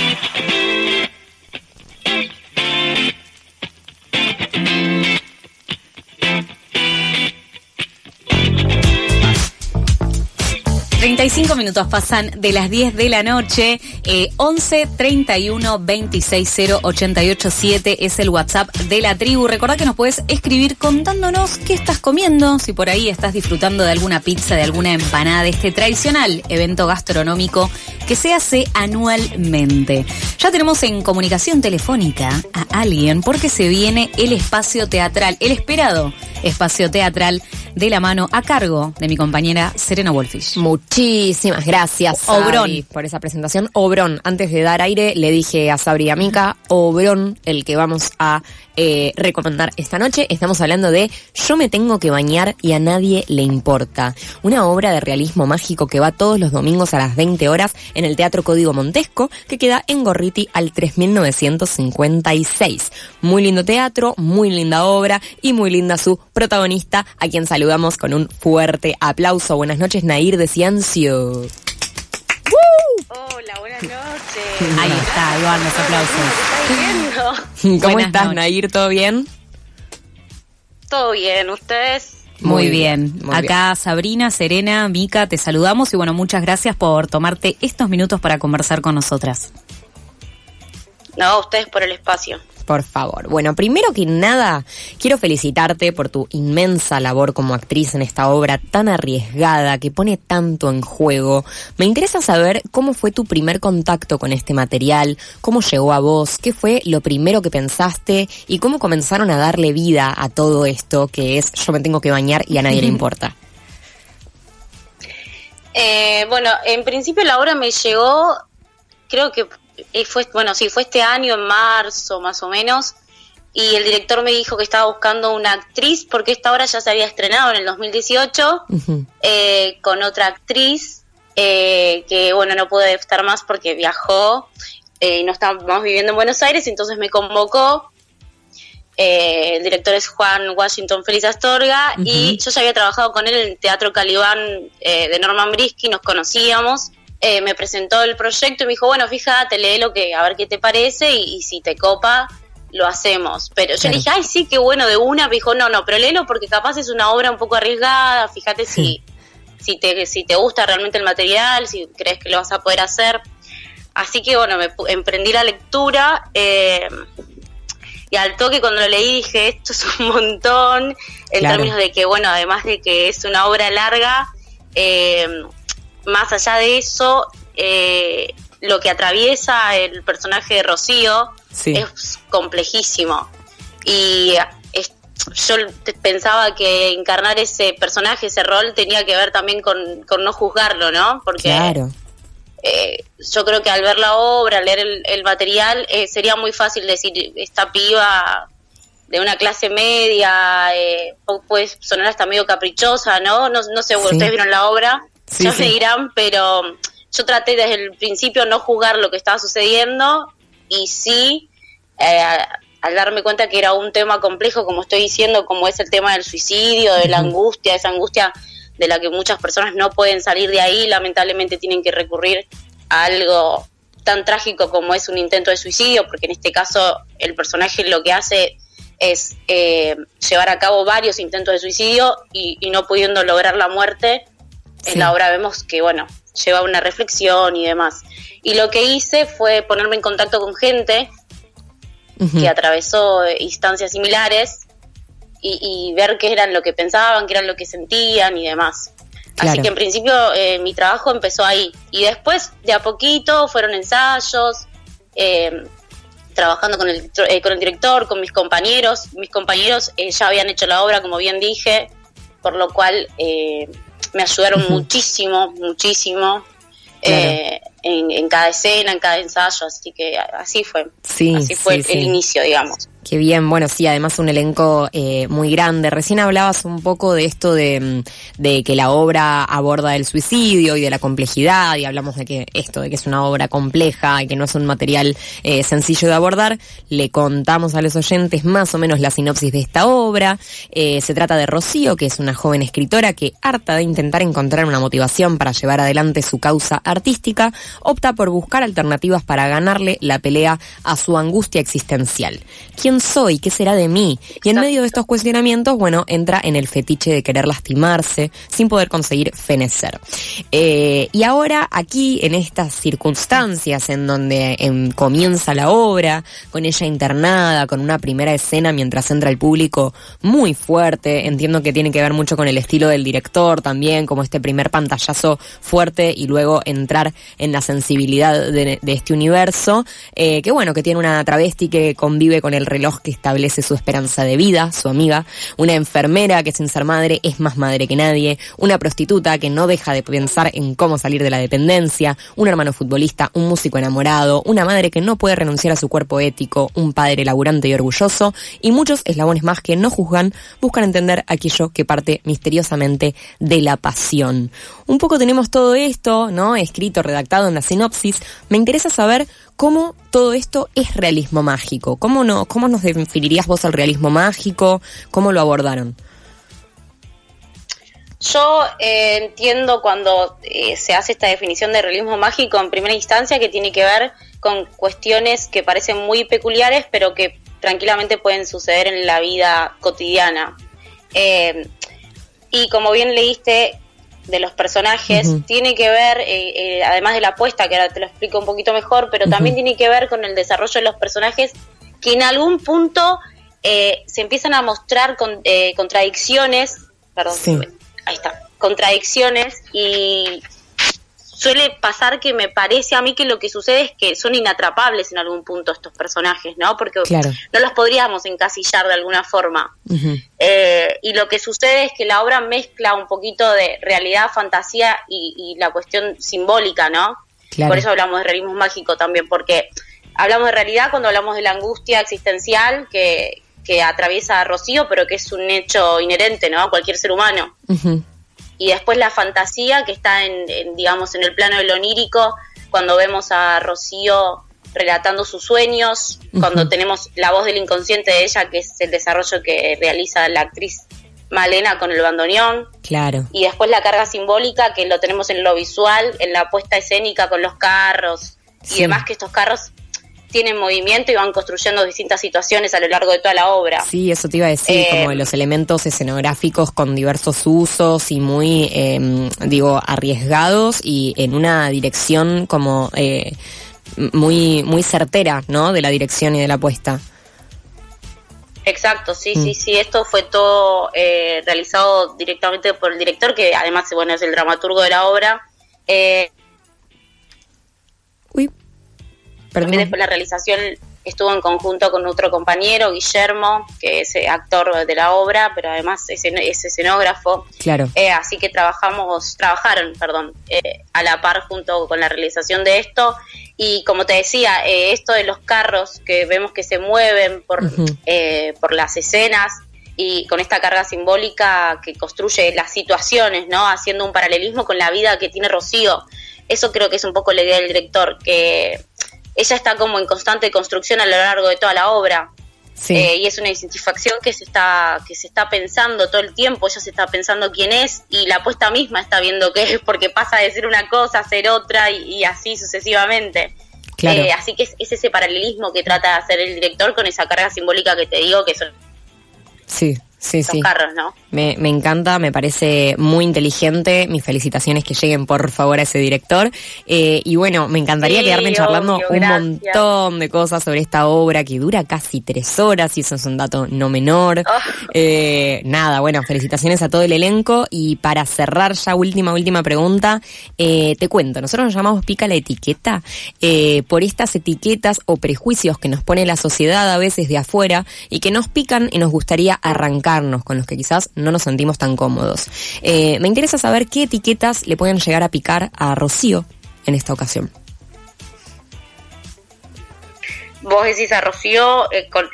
Thank you. 35 minutos pasan de las 10 de la noche. Eh, 11 31 26 0 88 7 es el WhatsApp de la tribu. Recordá que nos puedes escribir contándonos qué estás comiendo, si por ahí estás disfrutando de alguna pizza, de alguna empanada, de este tradicional evento gastronómico que se hace anualmente. Ya tenemos en comunicación telefónica a alguien porque se viene el espacio teatral, el esperado espacio teatral de la mano a cargo de mi compañera Serena Wolfish. Muchísimas gracias, Obrón. Sabri, por esa presentación. Obrón, antes de dar aire, le dije a Sabri y a Mica, Obrón, el que vamos a eh, recomendar esta noche. Estamos hablando de Yo me tengo que bañar y a nadie le importa. Una obra de realismo mágico que va todos los domingos a las 20 horas en el Teatro Código Montesco, que queda en Gorriti al 3956. Muy lindo teatro, muy linda obra y muy linda su protagonista, a quien saludamos con un fuerte aplauso. Buenas noches, Nair de Ciencio. Hola, buenas noches. Ahí está, van los aplausos. ¿Cómo Buenas estás, noches. Nair? ¿Todo bien? Todo bien, ¿ustedes? Muy, Muy bien. bien, muy Acá Sabrina, Serena, Mica, te saludamos y bueno, muchas gracias por tomarte estos minutos para conversar con nosotras. No, ustedes por el espacio. Por favor. Bueno, primero que nada, quiero felicitarte por tu inmensa labor como actriz en esta obra tan arriesgada que pone tanto en juego. Me interesa saber cómo fue tu primer contacto con este material, cómo llegó a vos, qué fue lo primero que pensaste y cómo comenzaron a darle vida a todo esto que es yo me tengo que bañar y a nadie le importa. Eh, bueno, en principio la obra me llegó, creo que eh, fue, bueno, sí, fue este año, en marzo más o menos, y el director me dijo que estaba buscando una actriz porque esta obra ya se había estrenado en el 2018 Ujú. eh, con otra actriz eh, que, bueno, no pude estar más porque viajó eh, y no estábamos viviendo en Buenos Aires, entonces me convocó. El director es Juan Washington Félix Astorga y yo ya había trabajado con él en el Teatro Calibán de Norman Brisky, nos conocíamos. Eh, me presentó el proyecto y me dijo, bueno, fíjate, lee lo que, a ver qué te parece y, y si te copa, lo hacemos. Pero yo Claro. le dije, ay, sí, qué bueno, de una. Me dijo, no, no, pero léelo porque capaz es una obra un poco arriesgada, fíjate si, si, te, si te gusta realmente el material, si crees que lo vas a poder hacer. Así que bueno, me emprendí la lectura eh, y al toque cuando lo leí dije, esto es un montón, en Claro. términos de que, bueno, además de que es una obra larga, eh, más allá de eso, eh, lo que atraviesa el personaje de Rocío Sí. es complejísimo. Y es- yo pensaba que encarnar ese personaje, ese rol, tenía que ver también con, con no juzgarlo, ¿no? Porque Claro. eh, yo creo que al ver la obra, al leer el, el material, eh, sería muy fácil decir, esta piba de una clase media, eh, pu- puede sonar hasta medio caprichosa, ¿no? No, no sé, Sí. ustedes vieron la obra, Sí, ya sí. me dirán, pero yo traté desde el principio no juzgar lo que estaba sucediendo y sí, eh, al darme cuenta que era un tema complejo, como estoy diciendo, como es el tema del suicidio, de la angustia, esa angustia de la que muchas personas no pueden salir de ahí, lamentablemente tienen que recurrir a algo tan trágico como es un intento de suicidio, porque en este caso el personaje lo que hace es eh, llevar a cabo varios intentos de suicidio y, y no pudiendo lograr la muerte, Sí. en la obra vemos que, bueno, lleva una reflexión y demás. Y lo que hice fue ponerme en contacto con gente que atravesó eh, instancias similares y, y ver qué eran lo que pensaban, qué eran lo que sentían y demás. Claro. Así que en principio eh, mi trabajo empezó ahí. Y después, de a poquito, fueron ensayos, eh, trabajando con el, eh, con el director, con mis compañeros. Mis compañeros eh, ya habían hecho la obra, como bien dije, por lo cual eh, me ayudaron muchísimo, muchísimo. eh, en, en cada escena, en cada ensayo, así que así fue. Sí, así fue sí, el, sí. el inicio, digamos. Qué bien, bueno, sí, además un elenco eh, muy grande. Recién hablabas un poco de esto de, mm, de, que la obra aborda el suicidio y de la complejidad, y hablamos de que esto, de que es una obra compleja y que no es un material eh, sencillo de abordar. Le contamos a los oyentes más o menos la sinopsis de esta obra. Eh, se trata de Rocío, que es una joven escritora que, harta de intentar encontrar una motivación para llevar adelante su causa artística, opta por buscar alternativas para ganarle la pelea a su angustia existencial soy? ¿Qué será de mí? Y en medio de estos cuestionamientos, bueno, entra en el fetiche de querer lastimarse sin poder conseguir fenecer. Eh, y ahora aquí, en estas circunstancias en donde em, comienza la obra, con ella internada, con una primera escena mientras entra el público muy fuerte, entiendo que tiene que ver mucho con el estilo del director también, como este primer pantallazo fuerte y luego entrar en la sensibilidad de, este universo, eh, que bueno, que tiene una travesti que convive con el que establece su esperanza de vida, su amiga, una enfermera que sin ser madre es más madre que nadie, una prostituta que no deja de pensar en cómo salir de la dependencia, un hermano futbolista, un músico enamorado, una madre que no puede renunciar a su cuerpo ético, un padre laburante y orgulloso, y muchos eslabones más que no juzgan, buscan entender aquello que parte misteriosamente de la pasión. Un poco tenemos todo esto, ¿no? Escrito, redactado en la sinopsis. Me interesa saber ¿Cómo todo esto es realismo mágico? ¿Cómo, no, ¿Cómo nos definirías vos el realismo mágico? ¿Cómo lo abordaron? Yo eh, entiendo cuando eh, se hace esta definición de realismo mágico en primera instancia que tiene que ver con cuestiones que parecen muy peculiares pero que tranquilamente pueden suceder en la vida cotidiana. Eh, y como bien leíste, de los personajes tiene que ver, eh, eh, además de la apuesta, que ahora te lo explico un poquito mejor, pero también tiene que ver con el desarrollo de los personajes que en algún punto eh, se empiezan a mostrar con, contradicciones, perdón, ahí está, contradicciones y suele pasar que me parece a mí que lo que sucede es que son inatrapables en algún punto estos personajes, ¿no? Porque no los podríamos encasillar de alguna forma. Eh, y lo que sucede es que la obra mezcla un poquito de realidad, fantasía y, la cuestión simbólica, ¿no? Por eso hablamos de realismo mágico también, porque hablamos de realidad cuando hablamos de la angustia existencial que, que atraviesa a Rocío, pero que es un hecho inherente, ¿no? A cualquier ser humano y después la fantasía que está en, digamos en el plano del onírico cuando vemos a Rocío relatando sus sueños cuando tenemos la voz del inconsciente de ella que es el desarrollo que realiza la actriz Malena con el bandoneón. Claro. Y después la carga simbólica que lo tenemos en lo visual en la puesta escénica con los carros y demás que estos carros tienen movimiento y van construyendo distintas situaciones a lo largo de toda la obra. Sí, eso te iba a decir, como eh, los elementos escenográficos con diversos usos y muy, em, digo, arriesgados y en una dirección como eh, muy, muy certera, ¿no? De la dirección y de la puesta. Exacto, sí, sí, mm. sí, esto fue todo eh, realizado directamente por el director, que además, bueno, es el dramaturgo de la obra. Eh, También después la realización estuvo en conjunto con otro compañero, Guillermo, que es eh, actor de la obra, pero además es, escenógrafo. Claro. Eh, así que trabajamos, trabajaron, perdón, eh, a la par junto con la realización de esto. Y como te decía, esto de los carros que vemos que se mueven por, por las escenas y con esta carga simbólica que construye las situaciones, ¿no? Haciendo un paralelismo con la vida que tiene Rocío. Eso creo que es un poco la idea del director, que ella está como en constante construcción a lo largo de toda la obra. Eh, y es una insatisfacción que se está que se está pensando todo el tiempo, ella se está pensando quién es y la apuesta misma está viendo qué es porque pasa de ser una cosa a ser otra y, así sucesivamente. Eh, así que es, es, ese paralelismo que trata de hacer el director con esa carga simbólica que te digo que son sí sí, sí. carros, ¿no? Me, me, encanta, me parece muy inteligente. Mis felicitaciones que lleguen por favor a ese director. Eh, y bueno, me encantaría quedarme charlando un montón de cosas sobre esta obra que dura casi tres horas y eso es un dato no menor. Oh. Eh, nada, bueno, felicitaciones a todo el elenco. Y para cerrar ya, última, última pregunta, eh, te cuento, nosotros nos llamamos pica la etiqueta por estas etiquetas o prejuicios que nos pone la sociedad a veces de afuera y que nos pican y nos gustaría arrancar con los que quizás no nos sentimos tan cómodos. Eh, me interesa saber qué etiquetas le pueden llegar a picar a Rocío en esta ocasión. vos decís a Rocío eh, con,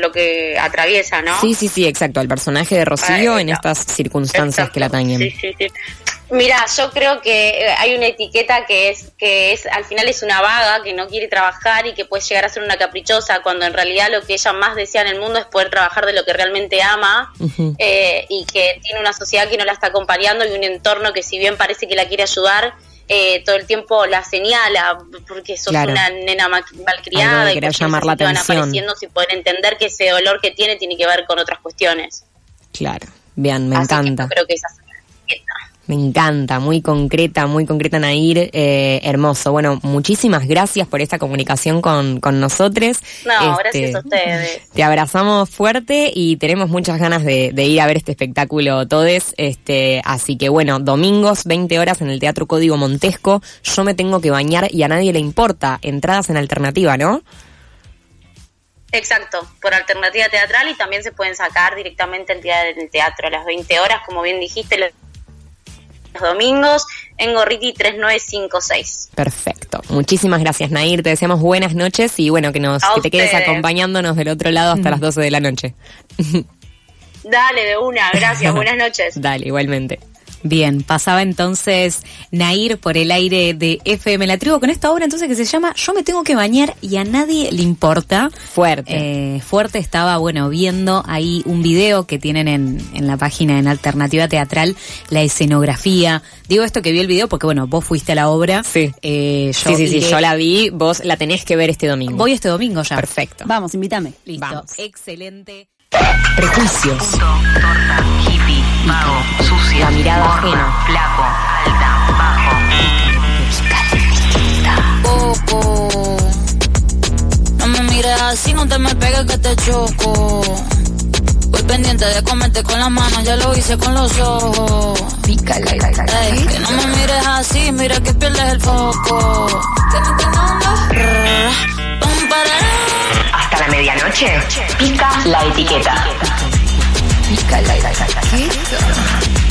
lo que atraviesa, ¿no? Sí, sí, sí, exacto, al personaje de Rocío en estas circunstancias que la atañen. Sí, sí, sí. Mira, yo creo que eh, hay una etiqueta que es que es al final es una vaga que no quiere trabajar y que puede llegar a ser una caprichosa cuando en realidad lo que ella más desea en el mundo es poder trabajar de lo que realmente ama eh, y que tiene una sociedad que no la está acompañando y un entorno que si bien parece que la quiere ayudar eh, todo el tiempo la señala porque sos una nena malcriada y llamar la atención. van apareciendo sin poder entender que ese dolor que tiene tiene que ver con otras cuestiones. Claro, bien, me encanta. creo que me encanta, muy concreta, muy concreta Nair, eh, hermoso. Bueno, muchísimas gracias por esta comunicación con, con nosotros. No, este, gracias a ustedes. Te abrazamos fuerte y tenemos muchas ganas de, ir a ver este espectáculo todes. Este, así que bueno, domingos, 20 horas en el Teatro Código Montesco. Yo me tengo que bañar y a nadie le importa. Entradas en alternativa, ¿no? Exacto, por alternativa teatral y también se pueden sacar directamente en el teatro a las 20 horas, como bien dijiste, domingos en Gorriti 3956. Perfecto. Muchísimas gracias, Nair. Te deseamos buenas noches y bueno, que, nos, que te quedes acompañándonos del otro lado hasta las 12 de la noche. Dale, de una. Gracias. buenas noches. Dale, igualmente. Bien, pasaba entonces Nair por el aire de FM La Tribu con esta obra entonces que se llama Yo me tengo que bañar y a nadie le importa. Fuerte. Eh, fuerte estaba, bueno, viendo ahí un video que tienen en, en la página en Alternativa Teatral, la escenografía. Digo esto que vi el video porque, bueno, vos fuiste a la obra. Sí. Eh, sí, sí, sí, yo la vi, vos la tenés que ver este domingo. Voy este domingo ya. Perfecto. Vamos, invítame. Listo. Excelente. Prejuicios. torta, hippie, vago, sucia, la mirada ajena, flaco, alta, bajo. Poco. No me mires así, no te me pegues que te choco. Voy pendiente de comerte con las manos, ya lo hice con los ojos. Pica la, Que no me mires así, mira que pierdes el foco. Que no te Hasta la medianoche, pica la etiqueta. Pica la etiqueta.